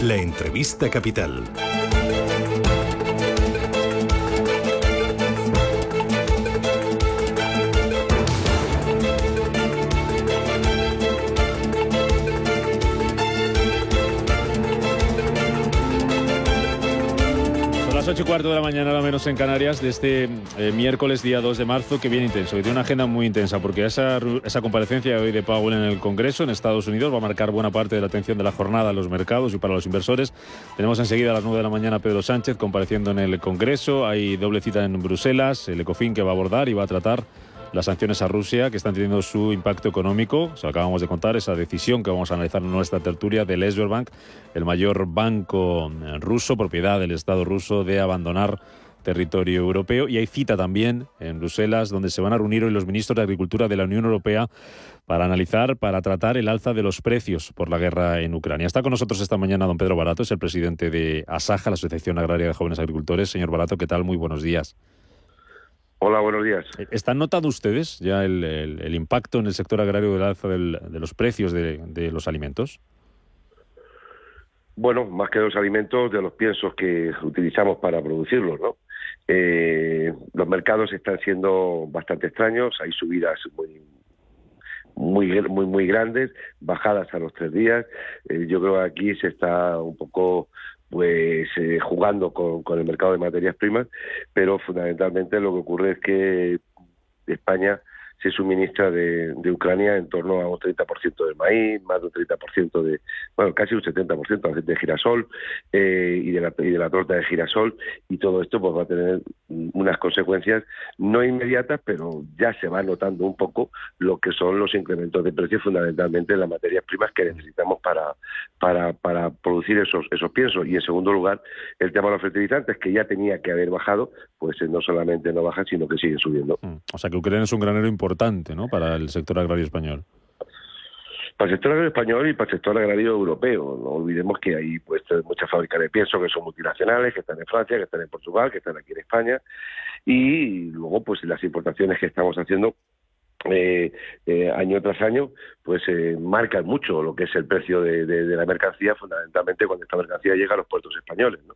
La entrevista capital. Cuarto de la mañana, lo menos en Canarias, de este eh, miércoles, día 2 de marzo, que viene intenso, que tiene una agenda muy intensa, porque esa, esa comparecencia de hoy de Powell en el Congreso, en Estados Unidos, va a marcar buena parte de la atención de la jornada a los mercados y para los inversores. Tenemos enseguida a las 9 de la mañana Pedro Sánchez compareciendo en el Congreso. Hay doble cita en Bruselas, el ECOFIN que va a abordar y va a tratar las sanciones a Rusia que están teniendo su impacto económico. Lo acabamos de contar, esa decisión que vamos a analizar en nuestra tertulia del Bank, el mayor banco eh, ruso, propiedad del Estado ruso, de abandonar territorio europeo. Y hay cita también en Bruselas, donde se van a reunir hoy los ministros de Agricultura de la Unión Europea para analizar, para tratar el alza de los precios por la guerra en Ucrania. Está con nosotros esta mañana don Pedro Barato, es el presidente de ASAJA, la Asociación Agraria de Jóvenes Agricultores. Señor Barato, ¿qué tal? Muy buenos días. Hola, buenos días. ¿Están notando ustedes ya el, el- el impacto en el sector agrario del alza del- de los precios de, de los alimentos? Bueno, más que de los alimentos, de los piensos que utilizamos para producirlos, ¿no? Eh, los mercados están siendo bastante extraños, hay subidas muy muy muy muy grandes, bajadas a los tres días. Eh, yo creo que aquí se está un poco pues eh, jugando con, con el mercado de materias primas, pero fundamentalmente lo que ocurre es que España se suministra de, Ucrania en torno a un 30% de maíz, más de un 30% de, bueno, casi un 70% de girasol eh, y, de la, y de la torta de girasol, y todo esto pues va a tener unas consecuencias no inmediatas, pero ya se va notando un poco lo que son los incrementos de precios fundamentalmente en las materias primas que necesitamos para, para, para producir esos, esos piensos. Y en segundo lugar, el tema de los fertilizantes, que ya tenía que haber bajado, pues eh, no solamente no bajan, sino que siguen subiendo. Mm. O sea que Ucrania es un granero importante ¿no? para el sector agrario español. Para el sector agrario español y para el sector agrario europeo. No olvidemos que hay pues muchas fábricas de pienso que son multinacionales, que están en Francia, que están en Portugal, que están aquí en España. Y luego pues las importaciones que estamos haciendo eh, eh, año tras año, pues eh, marcan mucho lo que es el precio de, la mercancía, fundamentalmente cuando esta mercancía llega a los puertos españoles. ¿no?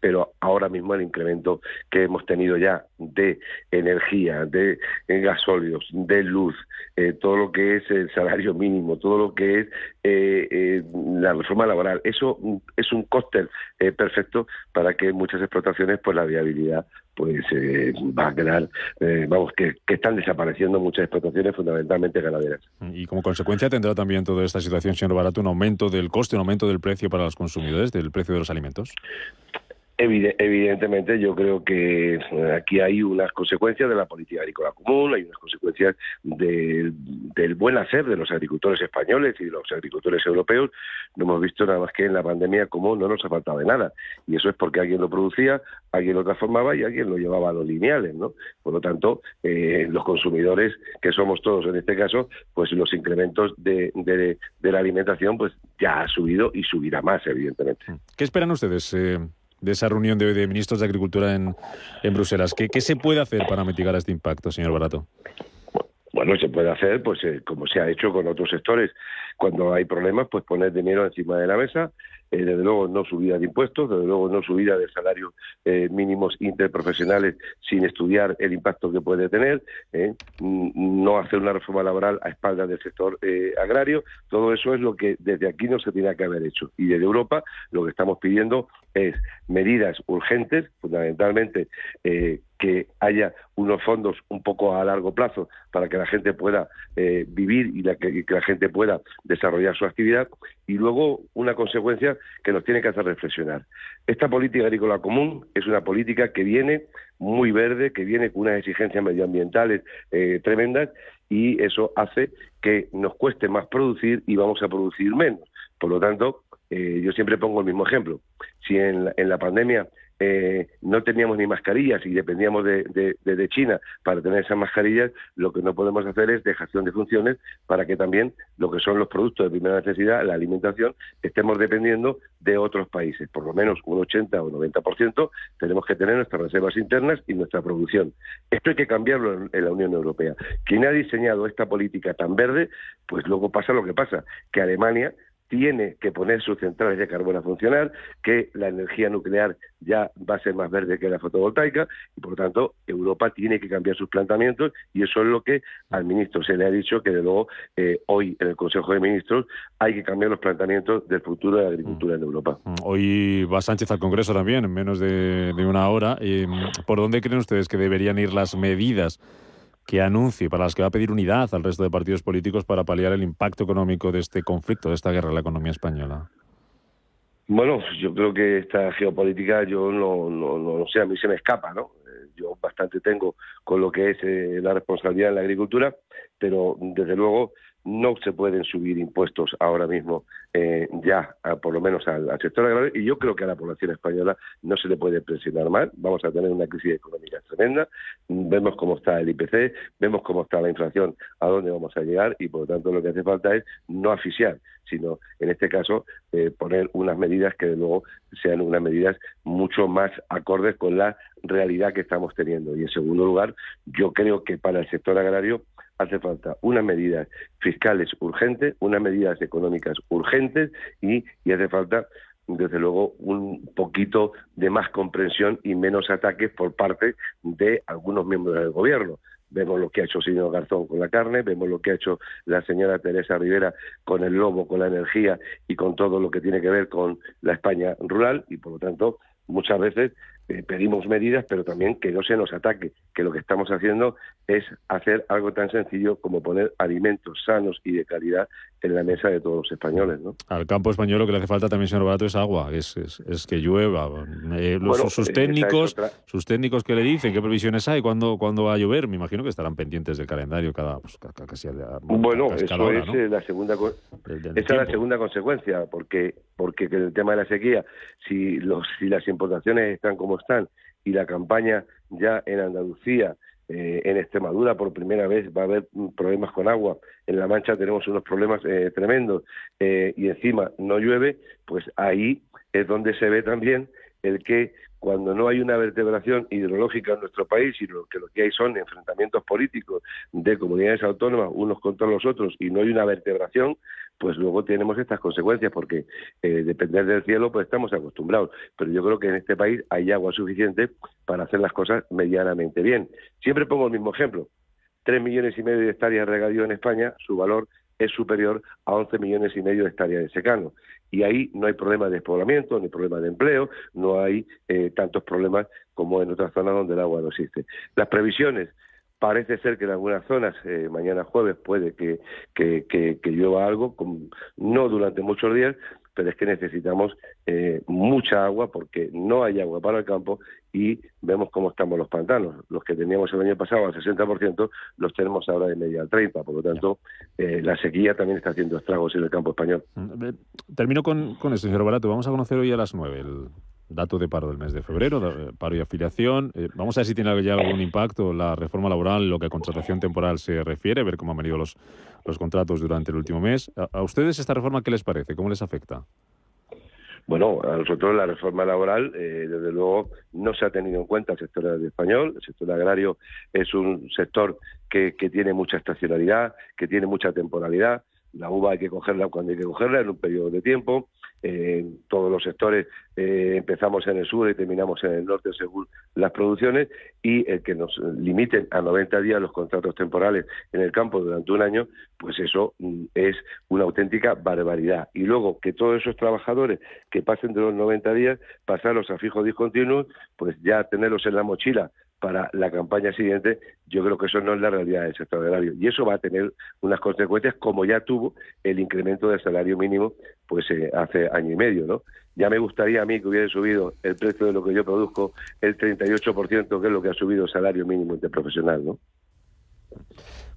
Pero ahora mismo el incremento que hemos tenido ya de energía, de gasóleos, de luz, eh, todo lo que es el salario mínimo, todo lo que es eh, eh, la reforma laboral, eso es un cóctel perfecto para que muchas explotaciones, pues la viabilidad pues eh, va a quedar, eh, vamos, que, que, están desapareciendo muchas explotaciones, fundamentalmente ganaderas. Y como consecuencia tendrá también toda esta situación, señor Barato, un aumento del coste, un aumento del precio para los consumidores, del precio de los alimentos. Evidentemente, yo creo que aquí hay unas consecuencias de la política agrícola común, hay unas consecuencias de, del buen hacer de los agricultores españoles y de los agricultores europeos. No hemos visto nada más que en la pandemia cómo no nos ha faltado de nada. Y eso es porque alguien lo producía, alguien lo transformaba y alguien lo llevaba a los lineales, ¿no? Por lo tanto, eh, los consumidores, que somos todos en este caso, pues los incrementos de, de, de la alimentación, pues ya ha subido y subirá más, evidentemente. ¿Qué esperan ustedes? Eh de esa reunión de hoy de ministros de Agricultura en, en Bruselas. ¿Qué, ¿Qué, se puede hacer para mitigar este impacto, señor Barato? Bueno, se puede hacer, pues eh, como se ha hecho con otros sectores. Cuando hay problemas, pues poner dinero encima de la mesa. Eh, desde luego no subida de impuestos, desde luego no subida de salarios eh, mínimos interprofesionales sin estudiar el impacto que puede tener, no hacer una reforma laboral a espaldas del sector agrario. Todo eso es lo que desde aquí no se tiene que haber hecho. Y desde Europa lo que estamos pidiendo es medidas urgentes, fundamentalmente eh, que haya unos fondos un poco a largo plazo para que la gente pueda eh, vivir y, la, que, la gente pueda desarrollar su actividad. Y luego una consecuencia que nos tiene que hacer reflexionar. Esta política agrícola común es una política que viene muy verde, que viene con unas exigencias medioambientales eh, tremendas y eso hace que nos cueste más producir y vamos a producir menos. Por lo tanto, eh, yo siempre pongo el mismo ejemplo. Si en en la pandemia eh, no teníamos ni mascarillas y dependíamos de, de, China para tener esas mascarillas, lo que no podemos hacer es dejación de funciones para que también lo que son los productos de primera necesidad, la alimentación, estemos dependiendo de otros países. Por lo menos un 80 o 90% tenemos que tener nuestras reservas internas y nuestra producción. Esto hay que cambiarlo en, en la Unión Europea. Quien ha diseñado esta política tan verde, pues luego pasa lo que pasa, que Alemania tiene que poner sus centrales de carbono a funcionar, que la energía nuclear ya va a ser más verde que la fotovoltaica y por lo tanto Europa tiene que cambiar sus planteamientos y eso es lo que al ministro se le ha dicho que de luego eh, hoy en el Consejo de Ministros hay que cambiar los planteamientos del futuro de la agricultura en Europa. Mm, hoy va Sánchez al Congreso también en menos de, una hora. Mm, ¿Por dónde creen ustedes que deberían ir las medidas? Que anuncie, para las que va a pedir unidad al resto de partidos políticos para paliar el impacto económico de este conflicto, de esta guerra en la economía española? Bueno, yo creo que esta geopolítica, yo no, no, no, sé, a mí se me escapa, ¿no? Eh, yo bastante tengo con lo que es eh, la responsabilidad en la agricultura, pero desde luego no se pueden subir impuestos ahora mismo eh, ya, por lo menos al, sector agrario, y yo creo que a la población española no se le puede presionar más. Vamos a tener una crisis económica tremenda, vemos cómo está el IPC, vemos cómo está la inflación, a dónde vamos a llegar, y por lo tanto lo que hace falta es no asfixiar, sino en este caso eh, poner unas medidas que de luego sean unas medidas mucho más acordes con la realidad que estamos teniendo. Y en segundo lugar, yo creo que para el sector agrario hace falta unas medidas fiscales urgentes, unas medidas económicas urgentes y, y hace falta desde luego un poquito de más comprensión y menos ataques por parte de algunos miembros del gobierno. Vemos lo que ha hecho el señor Garzón con la carne, vemos lo que ha hecho la señora Teresa Rivera con el lobo, con la energía y con todo lo que tiene que ver con la España rural y por lo tanto muchas veces eh, pedimos medidas, pero también que no se nos ataque, que lo que estamos haciendo es hacer algo tan sencillo como poner alimentos sanos y de calidad en la mesa de todos los españoles. ¿no? Al campo español lo que le hace falta también, señor Barato, es agua, es, es, que llueva. Eh, sus, técnicos, sus técnicos que le dicen qué previsiones hay, cuándo, cuándo va a llover, me imagino que estarán pendientes del calendario cada pues, casi Bueno, eso es eh, la segunda esa es la segunda consecuencia, porque porque el tema de la sequía, si los si las importaciones están como están y la campaña ya en Andalucía eh, en Extremadura por primera vez va a haber problemas con agua. En La Mancha tenemos unos problemas eh, tremendos eh, y encima no llueve, pues ahí es donde se ve también el que cuando no hay una vertebración hidrológica en nuestro país lo que lo que hay son enfrentamientos políticos de comunidades autónomas unos contra los otros y no hay una vertebración, pues luego tenemos estas consecuencias porque eh, depender del cielo pues estamos acostumbrados, pero yo creo que en este país hay agua suficiente para hacer las cosas medianamente bien. Siempre pongo el mismo ejemplo. Tres millones y medio de hectáreas regadío en España, su valor es superior a 11 millones y medio de hectáreas de secano. Y ahí no hay problema de despoblamiento, ni problema de empleo, no hay eh, tantos problemas como en otras zonas donde el agua no existe. Las previsiones, parece ser que en algunas zonas, eh, mañana jueves puede que, que, que, llueva algo, no durante muchos días, pero es que necesitamos eh, mucha agua porque no hay agua para el campo y vemos cómo estamos los pantanos. Los que teníamos el año pasado al 60% los tenemos ahora de media al 30%. Por lo tanto, eh, la sequía también está haciendo estragos en el campo español. Mm, termino con, con esto, señor Barato. Vamos a conocer hoy a las 9 el dato de paro del mes de febrero, paro y afiliación. Eh, vamos a ver si tiene ya algún impacto la reforma laboral, lo que a contratación temporal se refiere, ver cómo han venido los, los contratos durante el último mes. ¿A, ustedes esta reforma qué les parece? ¿Cómo les afecta? Bueno, a nosotros la reforma laboral, eh, desde luego, no se ha tenido en cuenta el sector español. El sector agrario es un sector que, que tiene mucha estacionalidad, que tiene mucha temporalidad. La uva hay que cogerla cuando hay que cogerla, en un periodo de tiempo en todos los sectores eh, empezamos en el sur y terminamos en el norte según las producciones y el que nos limiten a 90 días los contratos temporales en el campo durante un año, pues eso mm, es una auténtica barbaridad. Y luego que todos esos trabajadores que pasen de los 90 días, pasarlos a fijos discontinuos, pues ya tenerlos en la mochila para la campaña siguiente, yo creo que eso no es la realidad del sector agrario. Y eso va a tener unas consecuencias como ya tuvo el incremento del salario mínimo pues eh, hace año y medio, ¿no? Ya me gustaría a mí que hubiera subido el precio de lo que yo produzco el 38%, que es lo que ha subido el salario mínimo interprofesional, ¿no?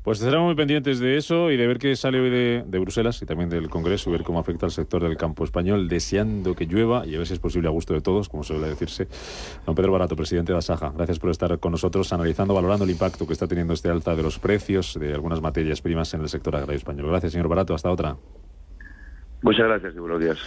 Pues estaremos muy pendientes de eso y de ver qué sale hoy de, Bruselas y también del Congreso y ver cómo afecta al sector del campo español, deseando que llueva y a ver si es posible a gusto de todos, como suele decirse. Don Pedro Barato, presidente de Asaja, gracias por estar con nosotros analizando, valorando el impacto que está teniendo este alta de los precios de algunas materias primas en el sector agrario español. Gracias, señor Barato. Hasta otra. Muchas gracias y buenos días.